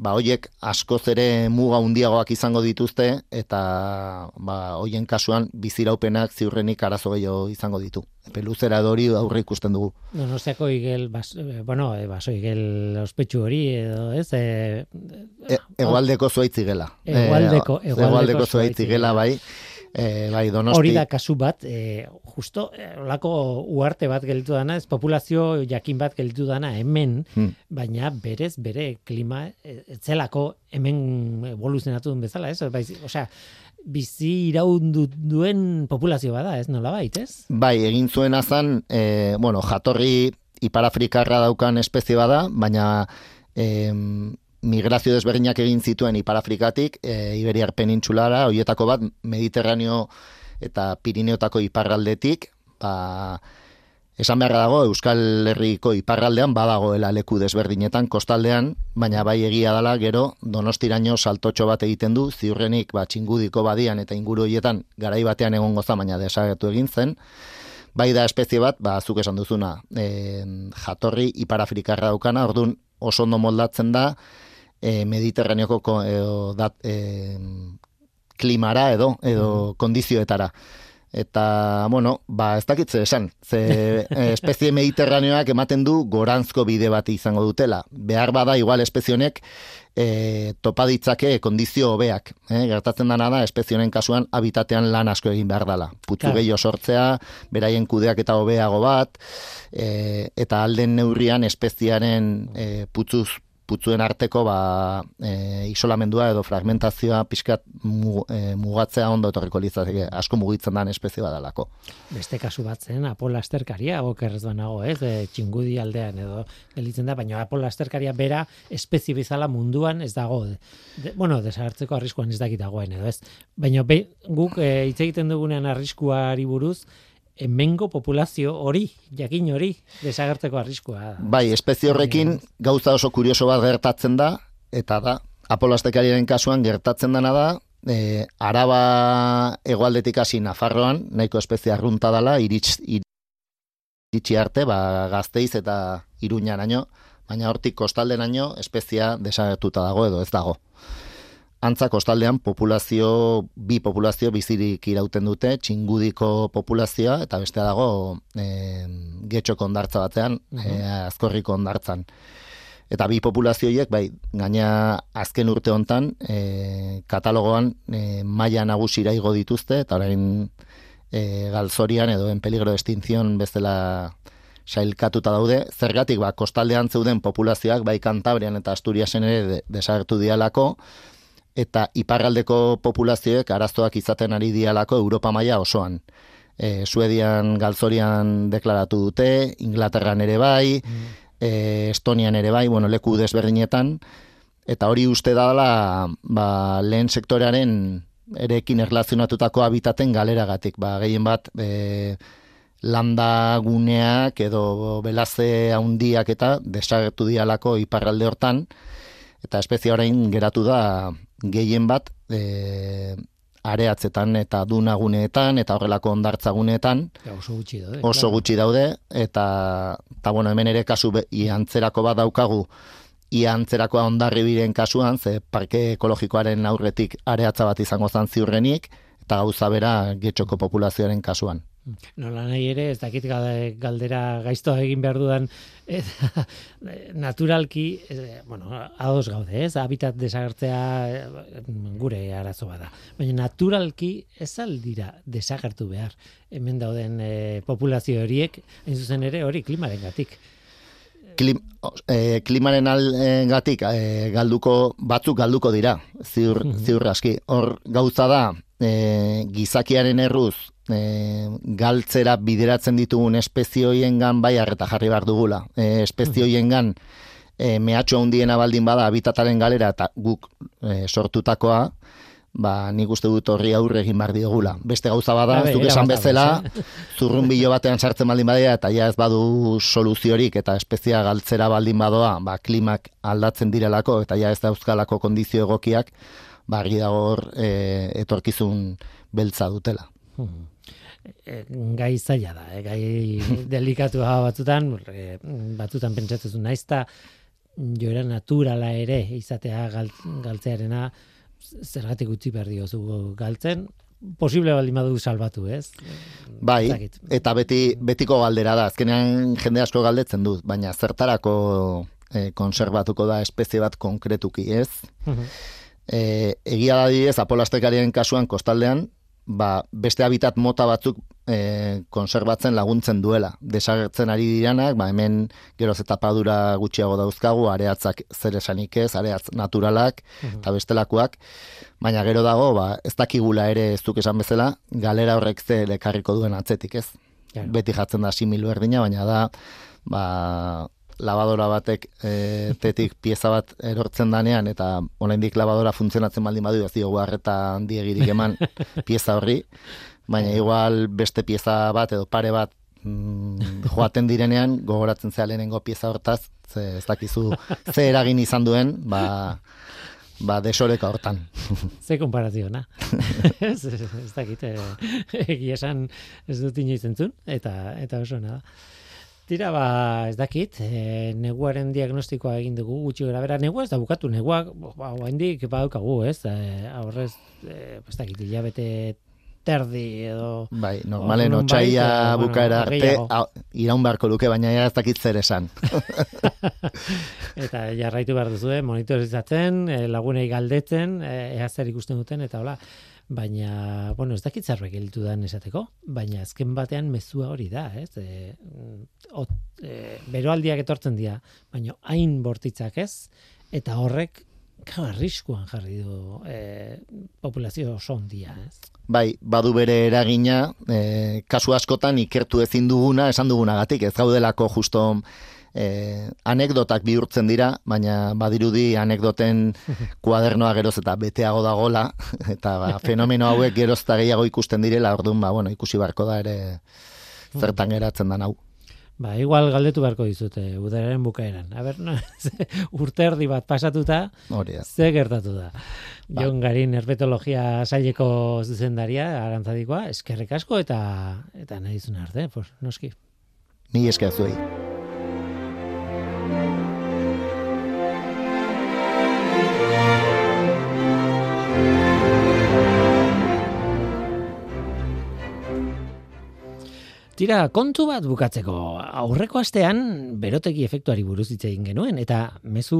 [SPEAKER 4] ba, hoiek askoz ere muga handiagoak izango dituzte, eta ba, hoien kasuan biziraupenak ziurrenik arazo gehiago izango ditu. Epe luzera edo hori aurre ikusten dugu.
[SPEAKER 2] Donostiako igel, bas, eh, bueno, e, baso igel ospetsu hori, edo ez, e,
[SPEAKER 4] E, egoaldeko zuaitz igela.
[SPEAKER 2] Hegoaldeko-
[SPEAKER 4] E,
[SPEAKER 2] hegoaldeko
[SPEAKER 4] hegoaldeko zuaitz
[SPEAKER 2] zuhaitz
[SPEAKER 4] igela,
[SPEAKER 2] igela.
[SPEAKER 4] bai. E, bai, donosti.
[SPEAKER 2] hori da kasu bat, e, justo, e, olako uarte bat gelditu dana, ez populazio jakin bat gelditu dana hemen,
[SPEAKER 4] Hmm.
[SPEAKER 2] baina berez, bere klima, etzelako hemen evoluzionatu duen bezala, ez? Baiz, osea, bizi iraundu duen populazio bada, ez nola bait, ez?
[SPEAKER 4] Bai, egin zuen azan, e, bueno, jatorri Iparafrikarra daukan espezie bada, baina e, migrazio desberdinak egin zituen Iparafrikatik, e, Iberiar penintsulara, hoietako bat Mediterraneo eta Pirineotako iparraldetik, ba, esan beharra dago Euskal Herriko iparraldean badagoela leku desberdinetan kostaldean, baina bai egia dela gero Donostiraino saltotxo bat egiten du, ziurrenik ba txingudiko badian eta inguru hoietan garai batean egongo za baina desagertu egin zen. bai da espezie bat, ba, zuk esan duzuna, e, jatorri iparafrikarra daukana, orduan oso ondo moldatzen da, e, mediterraneoko ko, edo, dat, e, klimara edo, edo kondizioetara. Eta, bueno, ba, ez dakitze esan, ze eh, espezie mediterraneoak ematen du gorantzko bide bat izango dutela. Behar bada, igual espezionek e, topa ditzake kondizio hobeak. Eh? Gertatzen dana da, espezionen kasuan habitatean lan asko egin behar dela. Putzu claro. gehiago sortzea, beraien kudeak eta hobeago bat, e, eta alden neurrian espeziaren e, putzuz putzuen arteko ba, e, isolamendua edo fragmentazioa pixkat mu, e, mugatzea ondo etorriko litzateke asko mugitzen dan espezie badalako.
[SPEAKER 2] Beste kasu bat zen, Apola Esterkaria, okerrez nago, ez, e, txingudi aldean edo gelitzen da, baina Apola Esterkaria bera espezie bizala munduan ez dago. De, bueno, desagertzeko arriskuan ez dakit dagoen edo, ez. Baina be, guk e, hitz egiten dugunean arriskuari buruz, hemengo populazio hori, jakin hori, desagertzeko arriskua.
[SPEAKER 4] Bai, espezie horrekin gauza oso kurioso bat gertatzen da, eta da, apolastekariaren kasuan gertatzen dena da, e, araba egualdetik hasi Nafarroan, nahiko espezie arrunta dela, iritsi iritsi arte, ba, gazteiz eta iruñan baina hortik kostalden aino, espezia desagertuta dago edo ez dago antza kostaldean populazio, bi populazio bizirik irauten dute, txingudiko populazioa, eta bestea dago e, getxoko ondartza batean, e, azkorriko ondartzan. Eta bi populazioiek, bai, gaina azken urte hontan, e, katalogoan e, maia nagusira igo dituzte, eta orain e, galzorian edo en peligro de extinción bezala sailkatuta daude, zergatik ba, kostaldean zeuden populazioak, bai Kantabrian eta Asturiasen ere desagertu dialako, eta iparraldeko populazioek arazoak izaten ari dialako Europa maila osoan. E, Suedian galzorian deklaratu dute, Inglaterran ere bai, mm. e, Estonian ere bai, bueno, leku desberdinetan, eta hori uste dala ba, lehen sektorearen erekin erlazionatutako habitaten galeragatik. Ba, gehien bat, e, landa guneak edo belaze handiak eta desagertu dialako iparralde hortan, eta espezia orain geratu da gehien bat e, areatzetan eta dunaguneetan eta horrelako ondartzaguneetan
[SPEAKER 2] oso gutxi daude
[SPEAKER 4] oso gutxi daude eta ta bueno hemen ere kasu iantzerako bat daukagu iantzerakoa ondarri biren kasuan ze parke ekologikoaren aurretik areatza bat izango zan ziurrenik eta gauza bera getxoko populazioaren kasuan
[SPEAKER 2] Nola nahi ere, ez dakit galdera gaiztoa egin behar dudan, eta naturalki, bueno, ados gaude, ez, habitat desagertzea gure arazo bada. Baina naturalki ez aldira desagertu behar, hemen dauden e, populazio horiek, hain zuzen ere hori klimaren gatik.
[SPEAKER 4] Klim, e, klimaren gatik e, galduko, batzuk galduko dira, ziur, mhm. ziur aski. Hor gauza da, e, gizakiaren erruz, e, galtzera bideratzen ditugun espezioien gan bai arreta jarri behar dugula. E, espezioien gan e, mehatxo handiena baldin bada habitataren galera eta guk e, sortutakoa, ba, nik uste dut horri aurre egin behar digula. Beste gauza bada, zuk esan bezala, zurrun bilo batean sartzen baldin badea, eta ja ez badu soluziorik eta espezia galtzera baldin badoa, ba, klimak aldatzen direlako, eta ja ez dauzkalako kondizio egokiak, ba, dago hor e, etorkizun beltza dutela. Hmm.
[SPEAKER 2] E, gai zaila da, eh? gai delikatu batzutan, e, batzutan pentsatzen naiz ta joera naturala ere izatea galtzearena zergatik utzi behar diozu galtzen, posible baldin badu salbatu, ez?
[SPEAKER 4] Bai, eta beti betiko galdera da, azkenean jende asko galdetzen dut, baina zertarako e, konservatuko da espezie bat konkretuki, ez? Uh egia da diez, apolastekarien kasuan kostaldean, ba, beste habitat mota batzuk e, konserbatzen laguntzen duela. Desagertzen ari diranak, ba, hemen geroz eta padura gutxiago dauzkagu, areatzak zer esanik ez, areatz naturalak mhm. eta bestelakoak, baina gero dago, ba, ez dakigula ere ez duk esan bezala, galera horrek ze lekarriko duen atzetik ez. Beti jatzen da simil berdina, baina da, ba, labadora batek e, tetik pieza bat erortzen danean eta oraindik labadora funtzionatzen baldin badu ez diogu harreta handiegirik eman pieza horri baina igual beste pieza bat edo pare bat mm, joaten direnean gogoratzen zea lehenengo pieza hortaz ze ez dakizu ze eragin izan duen ba ba, desoreka hortan.
[SPEAKER 2] Ze konparaziona. ez, ez, ez dakit, eh, egia esan ez dut inoiz entzun, eta, eta oso da. Tira, ba, ez dakit, e, neguaren diagnostikoa egin dugu gutxi gara bera, negua ez da bukatu, negua, ba, oaindik badaukagu, ez, e, aurrez, e, ez dakit, hilabete terdi edo...
[SPEAKER 4] Bai, normalen otxaia bukaera
[SPEAKER 2] bueno,
[SPEAKER 4] arte, iraun beharko luke, baina ja ez dakit zer esan.
[SPEAKER 2] eta jarraitu behar duzu, eh, monitorizatzen, lagunei galdetzen, ea zer ikusten duten, eta hola. Baina, bueno, ez dakit zerbait gelditu da esateko, baina azken batean mezua hori da, ez? E, ot, e, beroaldiak etortzen dira, baina hain bortitzak ez, eta horrek, Claro, arriskuan jarri du e, populazio oso ondia, ez?
[SPEAKER 4] Bai, badu bere eragina, e, kasu askotan ikertu ezin duguna, esan dugunagatik, ez gaudelako justo e, anekdotak bihurtzen dira, baina badirudi anekdoten kuadernoa geroz eta beteago dagola, eta ba, fenomeno hauek geroz eta gehiago ikusten direla, orduan, ba, bueno, ikusi barko da ere zertan geratzen da hau.
[SPEAKER 2] Ba, igual galdetu beharko dizute, udararen bukaeran. A ber, no, urte erdi bat pasatuta,
[SPEAKER 4] Hori da.
[SPEAKER 2] ze gertatu da.
[SPEAKER 4] Ba.
[SPEAKER 2] Jon Garin herpetologia saileko zuzendaria, arantzadikoa, eskerrik asko eta eta nahi dizun arte, pues, noski.
[SPEAKER 4] Ni esker
[SPEAKER 2] Tira, kontu bat bukatzeko. Aurreko astean berotegi efektuari buruz hitz egin genuen eta mezu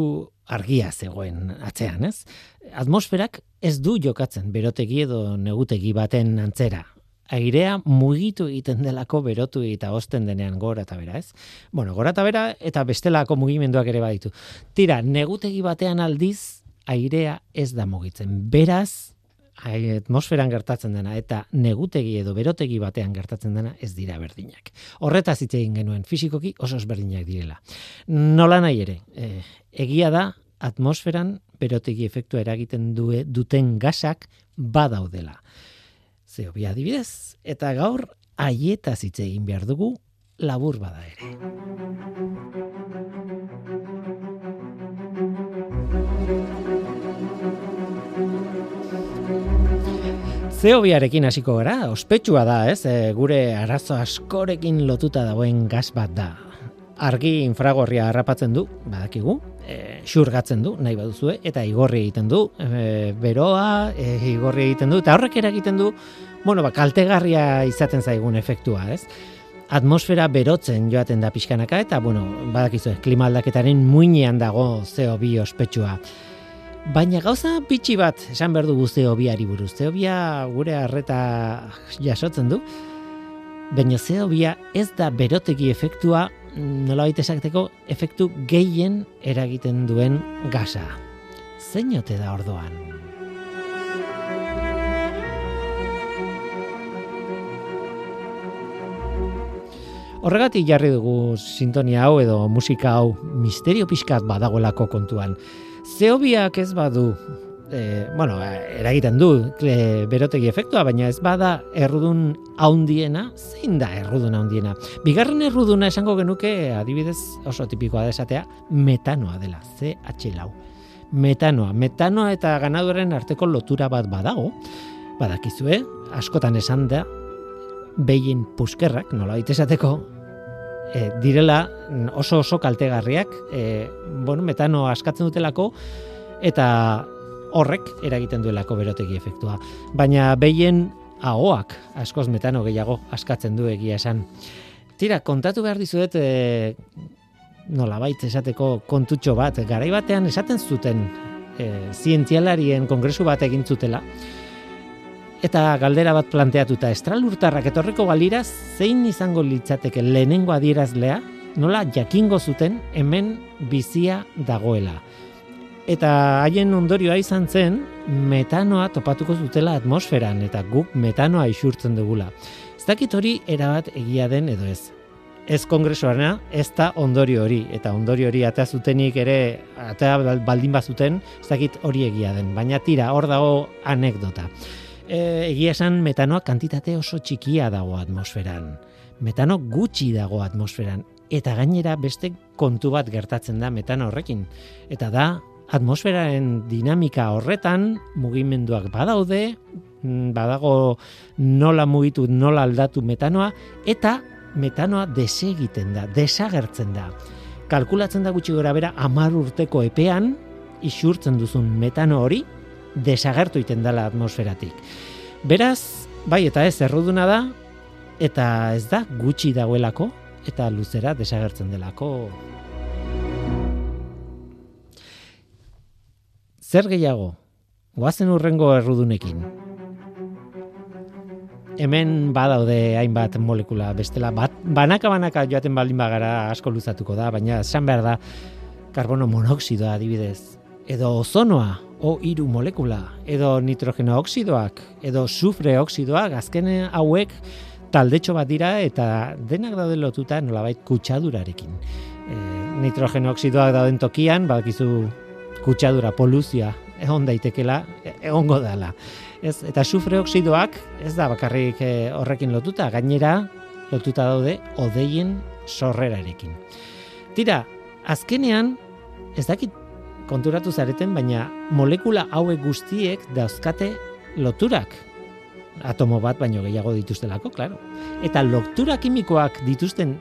[SPEAKER 2] argia zegoen atzean, ez? Atmosferak ez du jokatzen berotegi edo negutegi baten antzera. Airea mugitu egiten delako berotu eta osten denean gora eta bera, ez? Bueno, gora eta bera eta bestelako mugimenduak ere baditu. Tira, negutegi batean aldiz airea ez da mugitzen. Beraz, atmosferan gertatzen dena eta negutegi edo berotegi batean gertatzen dena ez dira berdinak. Horretaz hitz egin genuen fisikoki oso ezberdinak direla. Nola nahi ere, eh, egia da atmosferan berotegi efektua eragiten due, duten gasak badaudela. Zeobi adibidez, eta gaur haietaz hitz egin behar dugu labur bada ere. Zeobiarekin hasiko gara, ospetsua da, ez? E, gure arazo askorekin lotuta dagoen gas bat da. Argi infragorria harrapatzen du, badakigu, e, xurgatzen du, nahi baduzue, eta igorri egiten du, e, beroa, e, igorri egiten du, eta horrek eragiten du, bueno, ba, kaltegarria izaten zaigun efektua, ez? Atmosfera berotzen joaten da pixkanaka, eta, bueno, badakizu, klima aldaketaren muinean dago CO2 ospetsua. Baina gauza bitxi bat esan behar dugu zeobiari buruz. Zeobia gure harreta jasotzen du. Baina zeobia ez da berotegi efektua nolabait esateko efektu gehien eragiten duen gasa. Zein ote da ordoan? Horregatik jarri dugu sintonia hau edo musika hau misterio pixkat badagoelako kontuan. Zeobiak ez badu, e, bueno, eragiten du e, berotegi efektua, baina ez bada errudun haundiena, zein da errudun haundiena? Bigarren erruduna esango genuke, adibidez oso tipikoa da esatea, metanoa dela, CH lau. Metanoa, metanoa eta ganaduaren arteko lotura bat badago, badakizue, askotan esan da, behien puskerrak, nola esateko, e, direla oso oso kaltegarriak, e, bueno, metano askatzen dutelako, eta horrek eragiten duelako berotegi efektua. Baina behien ahoak askoz metano gehiago askatzen du egia esan. Tira, kontatu behar dizuet, e, nolabait esateko kontutxo bat, garai batean esaten zuten e, zientzialarien kongresu bat egin zutela, eta galdera bat planteatuta estralurtarrak etorriko balira zein izango litzateke lehenengo adierazlea nola jakingo zuten hemen bizia dagoela. Eta haien ondorioa izan zen metanoa topatuko zutela atmosferan eta guk metanoa isurtzen dugula. Ez dakit hori erabat egia den edo ez. Ez kongresuarena, ez da ondorio hori, eta ondorio hori atea zutenik ere, atea baldin bazuten, ez dakit hori egia den, baina tira, hor dago anekdota e, egia esan metanoa kantitate oso txikia dago atmosferan. Metano gutxi dago atmosferan. Eta gainera beste kontu bat gertatzen da metano horrekin. Eta da atmosferaren dinamika horretan mugimenduak badaude, mm, badago nola mugitu, nola aldatu metanoa, eta metanoa desegiten da, desagertzen da. Kalkulatzen da gutxi gora bera, amar urteko epean, isurtzen duzun metano hori, desagertu iten dela atmosferatik. Beraz, bai eta ez erruduna da, eta ez da gutxi dagoelako, eta luzera desagertzen delako. Zer gehiago? Goazen urrengo errudunekin. Hemen badaude hainbat molekula bestela, bat, banaka banaka joaten baldin bagara asko luzatuko da, baina esan behar da karbono monoxidoa adibidez, edo ozonoa, o hiru molekula, edo nitrogeno oxidoak, edo sufre oxidoak, azken hauek taldetxo bat dira eta denak daude lotuta nolabait kutsadurarekin. E, nitrogeno oxidoak dauden tokian, badakizu kutsadura, poluzia, egon daitekela, e, egongo dela. Ez, eta sufre oxidoak ez da bakarrik e, horrekin lotuta, gainera lotuta daude odeien sorrerarekin. Tira, azkenean, ez dakit konturatu zareten, baina molekula hauek guztiek dauzkate loturak. Atomo bat baino gehiago dituztelako, claro. Eta lotura kimikoak dituzten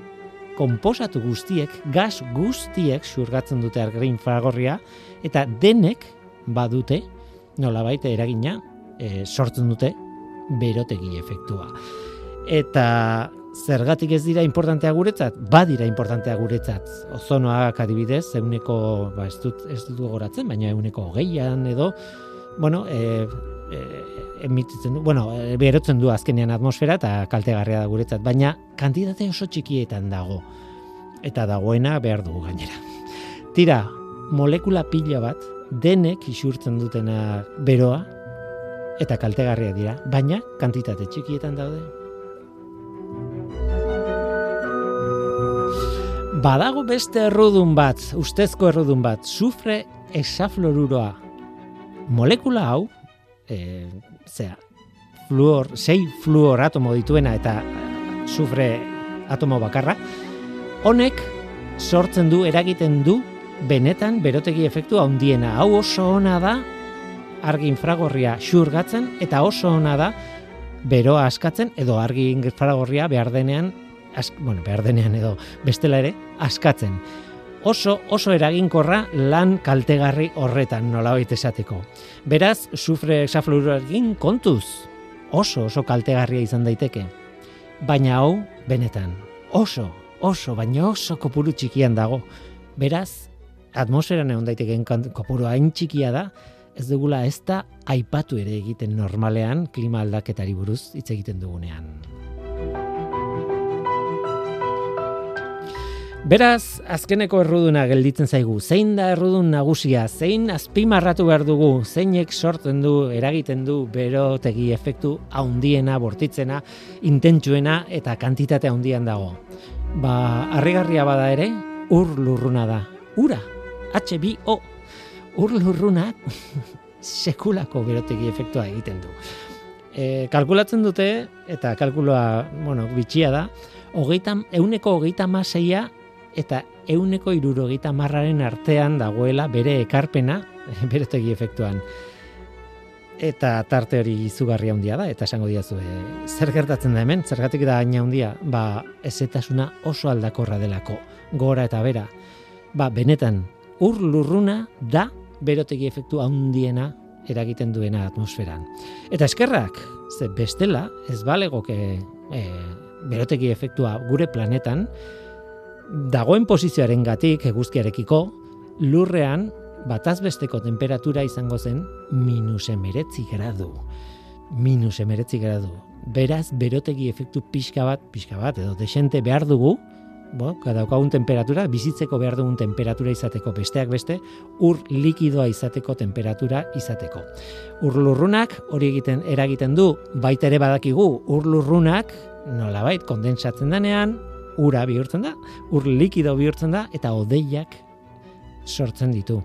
[SPEAKER 2] konposatu guztiek, gas guztiek xurgatzen dute argrein fragorria, eta denek badute, nola baita eragina, e, sortzen dute berotegi efektua. Eta zergatik ez dira importantea guretzat? Badira importantea guretzat. Ozonoak adibidez, euneko, ba, ez dut, ez dut goratzen, baina euneko hogeian edo, bueno, e, e, emititzen du, bueno, e, berotzen du azkenean atmosfera eta kaltegarria da guretzat, baina kantitate oso txikietan dago. Eta dagoena behar dugu gainera. Tira, molekula pila bat, denek isurtzen dutena beroa, eta kaltegarria dira, baina kantitate txikietan daude. Badago beste errudun bat, ustezko errudun bat, sufre esafloruroa. Molekula hau, e, zera, fluor, sei fluor atomo dituena eta sufre atomo bakarra, honek sortzen du, eragiten du, benetan berotegi efektu handiena. Hau oso ona da, argi infragorria xurgatzen, eta oso ona da, beroa askatzen, edo argi infragorria behar denean az, bueno, behar denean edo bestela ere, askatzen. Oso, oso eraginkorra lan kaltegarri horretan nola esateko. Beraz, sufre exafluorekin kontuz, oso, oso kaltegarria izan daiteke. Baina hau, benetan, oso, oso, baina oso kopuru txikian dago. Beraz, atmosferan egon daiteken kopuru hain txikia da, ez dugula ez da aipatu ere egiten normalean klima aldaketari buruz hitz egiten dugunean. Beraz, azkeneko erruduna gelditzen zaigu. Zein da errudun nagusia? Zein azpimarratu behar dugu? Zeinek sortzen du, eragiten du, berotegi efektu haundiena, bortitzena, intentsuena eta kantitate haundian dago. Ba, harrigarria bada ere, ur lurruna da. Ura, H-B-O. Ur lurruna sekulako berotegi efektua egiten du. E, kalkulatzen dute, eta kalkuloa, bueno, bitxia da, hogeita, euneko hogeita maseia eta euneko irurogeita marraren artean dagoela bere ekarpena, berotegi efektuan. Eta tarte hori izugarria handia da, eta esango diazu, e, zer gertatzen da hemen, zergatik da aina handia, ba, ezetasuna oso aldakorra delako, gora eta bera. Ba, benetan, ur lurruna da berotegi efektu handiena eragiten duena atmosferan. Eta eskerrak, ze bestela, ez balegoke e, berotegi efektua gure planetan, dagoen posizioaren gatik eguzkiarekiko, lurrean batazbesteko temperatura izango zen minus emeretzi gradu. Minus emeretzi gradu. Beraz, berotegi efektu pixka bat, pixka bat, edo desente behar dugu, bo, kadaukagun temperatura, bizitzeko behar dugun temperatura izateko besteak beste, ur likidoa izateko temperatura izateko. Ur lurrunak hori egiten eragiten du, baita ere badakigu, ur lurrunak, nolabait, kondensatzen denean, ura bihurtzen da, ur likido bihurtzen da, eta odeiak sortzen ditu.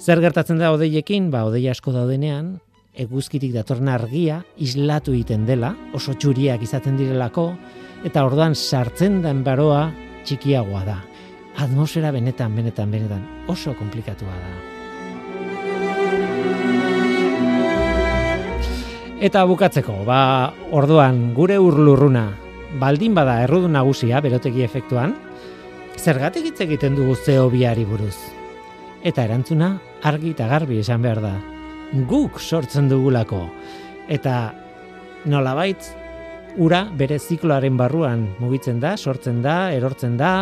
[SPEAKER 2] Zer gertatzen da odeiekin? Ba, odeia asko daudenean, eguzkitik datorna argia islatu egiten dela, oso txuriak izaten direlako, eta ordan sartzen den baroa txikiagoa da. Atmosfera benetan, benetan, benetan oso komplikatua da. Eta bukatzeko, ba, orduan gure urlurruna baldin bada errudun nagusia, berotegi efektuan, zergatik hitz egiten dugu zeo biari buruz. Eta erantzuna, argi eta garbi esan behar da. Guk sortzen dugulako. Eta nolabait, ura bere zikloaren barruan mugitzen da, sortzen da, erortzen da,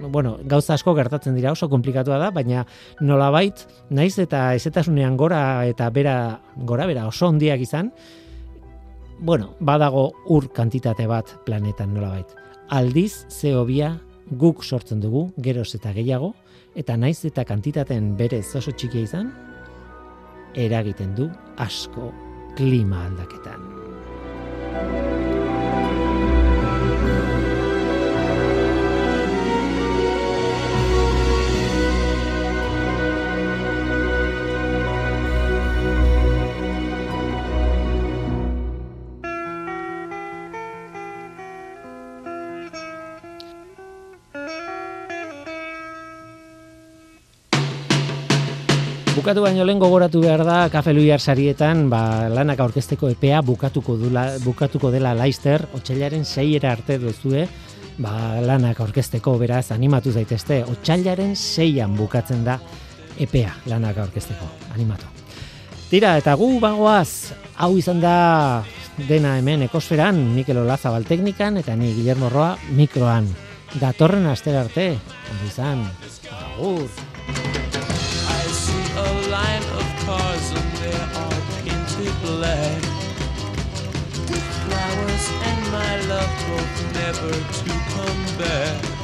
[SPEAKER 2] bueno, gauza asko gertatzen dira oso komplikatua da, baina nolabait, naiz eta ezetasunean gora eta bera, gora bera oso ondiak izan, bueno, badago ur kantitate bat planetan nolabait. Aldiz, zeobia guk sortzen dugu, geroz eta gehiago, eta naiz eta kantitateen berez oso txikia izan, eragiten du asko klima aldaketan. Bukatu baino lehen gogoratu behar da Kafe Luiar sarietan ba, lanak aurkezteko epea bukatuko, dula, bukatuko dela Laister, otxailaren seiera arte duzue, ba, lanak aurkezteko beraz animatu zaitezte, otxailaren seian bukatzen da epea lanak aurkezteko, animatu. Tira, eta gu bagoaz, hau izan da dena hemen ekosferan, Mikel Olazabal teknikan, eta ni Guillermo Roa mikroan. Datorren aster arte, ondo izan, agur.
[SPEAKER 5] Black. Flowers and my love hope never to come back.